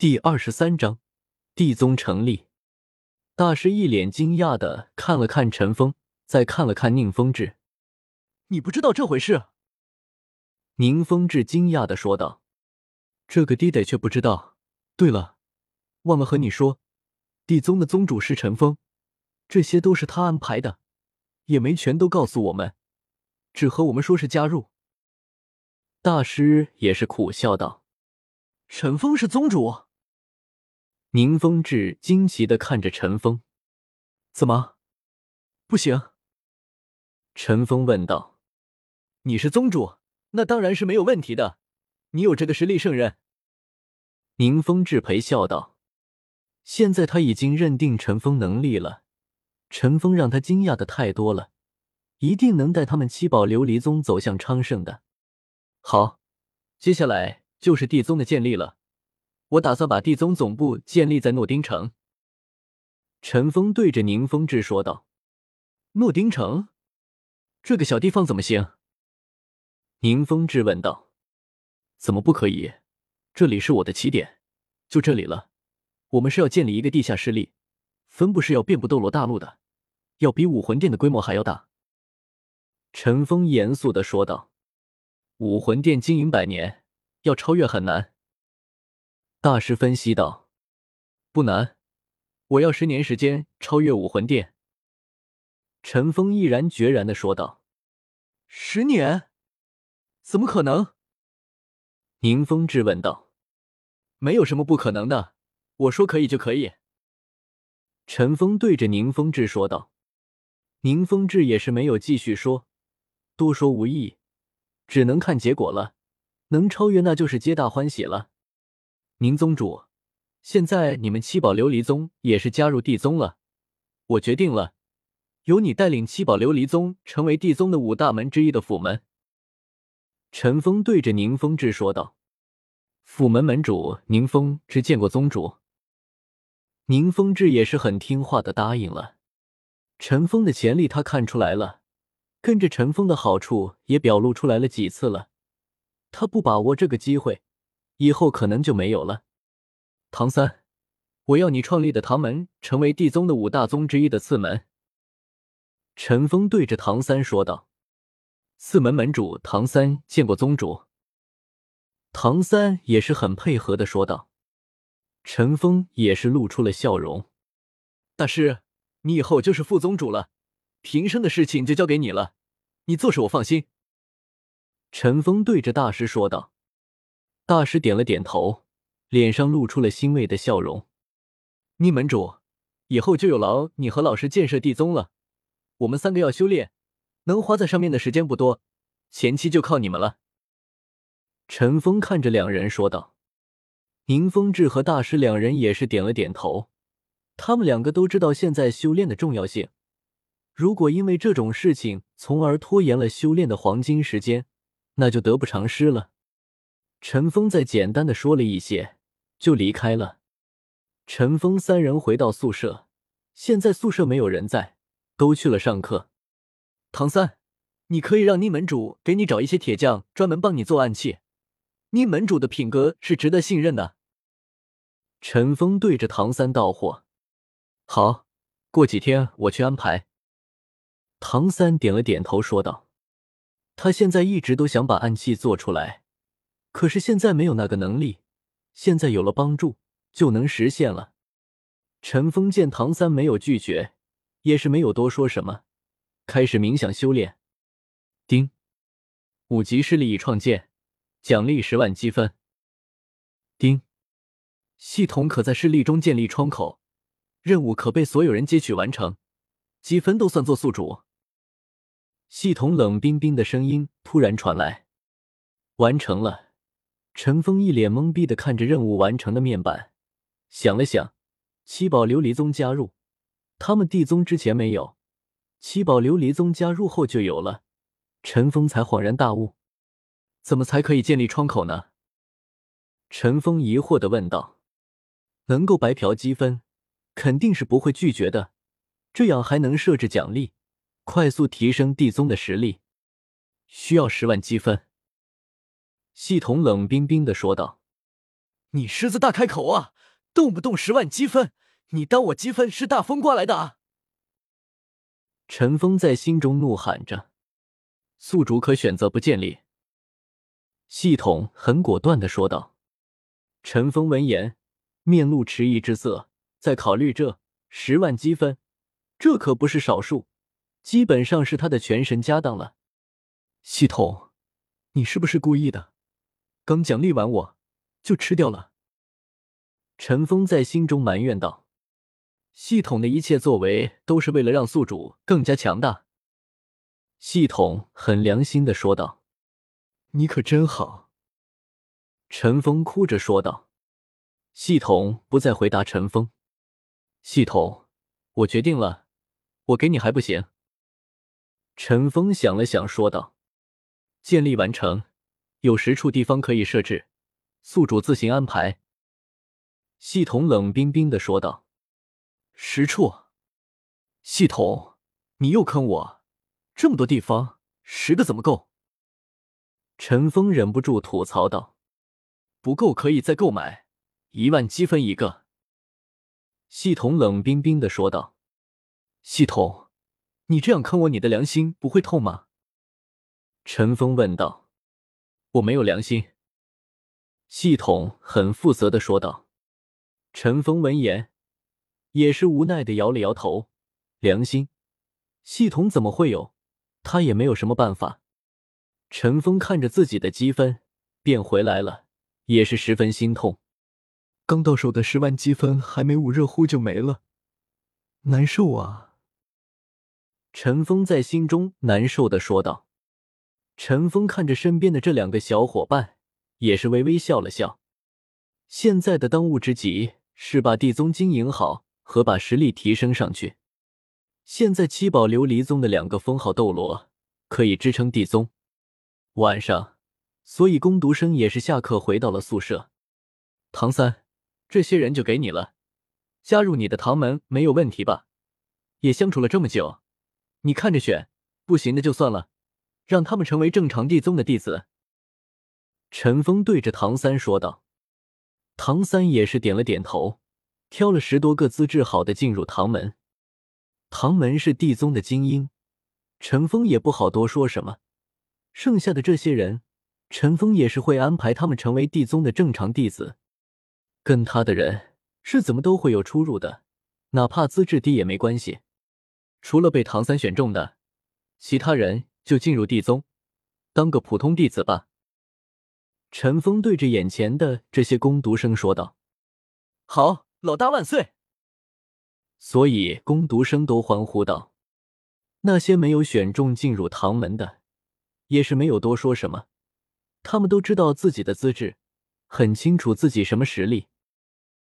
第二十三章，地宗成立。大师一脸惊讶的看了看陈峰，再看了看宁风致。你不知道这回事？宁风致惊讶的说道：“这个爹爹却不知道。对了，忘了和你说，地宗的宗主是陈峰，这些都是他安排的，也没全都告诉我们，只和我们说是加入。”大师也是苦笑道：“陈峰是宗主？”宁风致惊奇的看着陈峰，怎么不行？陈峰问道：“你是宗主，那当然是没有问题的，你有这个实力胜任。”宁风致陪笑道：“现在他已经认定陈峰能力了，陈峰让他惊讶的太多了，一定能带他们七宝琉璃宗走向昌盛的。好，接下来就是地宗的建立了。”我打算把地宗总部建立在诺丁城。陈峰对着宁风致说道：“诺丁城，这个小地方怎么行？”宁风致问道：“怎么不可以？这里是我的起点，就这里了。我们是要建立一个地下势力，分布是要遍布斗罗大陆的，要比武魂殿的规模还要大。”陈峰严肃的说道：“武魂殿经营百年，要超越很难。”大师分析道：“不难，我要十年时间超越武魂殿。”陈峰毅然决然的说道：“十年？怎么可能？”宁风致问道：“没有什么不可能的，我说可以就可以。”陈峰对着宁风致说道。宁风致也是没有继续说，多说无益，只能看结果了。能超越，那就是皆大欢喜了。宁宗主，现在你们七宝琉璃宗也是加入地宗了。我决定了，由你带领七宝琉璃宗成为地宗的五大门之一的府门。陈峰对着宁风致说道：“府门门主宁风致见过宗主。”宁风致也是很听话的答应了。陈峰的潜力他看出来了，跟着陈峰的好处也表露出来了几次了。他不把握这个机会。以后可能就没有了。唐三，我要你创立的唐门成为地宗的五大宗之一的次门。陈峰对着唐三说道：“四门门主唐三见过宗主。”唐三也是很配合的说道。陈峰也是露出了笑容：“大师，你以后就是副宗主了，平生的事情就交给你了，你做事我放心。”陈峰对着大师说道。大师点了点头，脸上露出了欣慰的笑容。宁门主，以后就有劳你和老师建设地宗了。我们三个要修炼，能花在上面的时间不多，前期就靠你们了。陈峰看着两人说道。宁风致和大师两人也是点了点头。他们两个都知道现在修炼的重要性，如果因为这种事情从而拖延了修炼的黄金时间，那就得不偿失了。陈峰再简单的说了一些，就离开了。陈峰三人回到宿舍，现在宿舍没有人在，都去了上课。唐三，你可以让宁门主给你找一些铁匠，专门帮你做暗器。宁门主的品格是值得信任的。陈峰对着唐三道货：“好，过几天我去安排。”唐三点了点头，说道：“他现在一直都想把暗器做出来。”可是现在没有那个能力，现在有了帮助就能实现了。陈峰见唐三没有拒绝，也是没有多说什么，开始冥想修炼。丁，五级势力已创建，奖励十万积分。丁，系统可在势力中建立窗口，任务可被所有人接取完成，积分都算作宿主。系统冷冰冰的声音突然传来，完成了。陈峰一脸懵逼的看着任务完成的面板，想了想，七宝琉璃宗加入，他们地宗之前没有，七宝琉璃宗加入后就有了。陈峰才恍然大悟，怎么才可以建立窗口呢？陈峰疑惑的问道。能够白嫖积分，肯定是不会拒绝的，这样还能设置奖励，快速提升地宗的实力，需要十万积分。系统冷冰冰的说道：“你狮子大开口啊，动不动十万积分，你当我积分是大风刮来的啊？陈峰在心中怒喊着：“宿主可选择不建立。”系统很果断的说道。陈峰闻言，面露迟疑之色，在考虑这十万积分，这可不是少数，基本上是他的全神家当了。系统，你是不是故意的？刚奖励完我就吃掉了。陈峰在心中埋怨道：“系统的一切作为都是为了让宿主更加强大。”系统很良心的说道：“你可真好。”陈峰哭着说道。系统不再回答陈峰。系统，我决定了，我给你还不行？陈峰想了想说道：“建立完成，有十处地方可以设置，宿主自行安排。”系统冷冰冰的说道：“十处？系统，你又坑我！这么多地方，十个怎么够？”陈峰忍不住吐槽道：“不够可以再购买，一万积分一个。”系统冷冰冰的说道：“系统，你这样坑我，你的良心不会痛吗？”陈峰问道：“我没有良心。”系统很负责的说道。陈峰闻言，也是无奈的摇了摇头。良心，系统怎么会有？他也没有什么办法。陈峰看着自己的积分变回来了，也是十分心痛。刚到手的十万积分还没捂热乎就没了，难受啊！陈峰在心中难受的说道。陈峰看着身边的这两个小伙伴，也是微微笑了笑。现在的当务之急。是把地宗经营好和把实力提升上去。现在七宝琉璃宗的两个封号斗罗可以支撑地宗。晚上，所以攻读生也是下课回到了宿舍。唐三，这些人就给你了，加入你的唐门没有问题吧？也相处了这么久，你看着选，不行的就算了，让他们成为正常地宗的弟子。陈峰对着唐三说道。唐三也是点了点头，挑了十多个资质好的进入唐门。唐门是地宗的精英，陈峰也不好多说什么。剩下的这些人，陈峰也是会安排他们成为地宗的正常弟子。跟他的人是怎么都会有出入的，哪怕资质低也没关系。除了被唐三选中的，其他人就进入地宗，当个普通弟子吧。陈峰对着眼前的这些攻读生说道：“好，老大万岁！”所以攻读生都欢呼道：“那些没有选中进入唐门的，也是没有多说什么。他们都知道自己的资质，很清楚自己什么实力，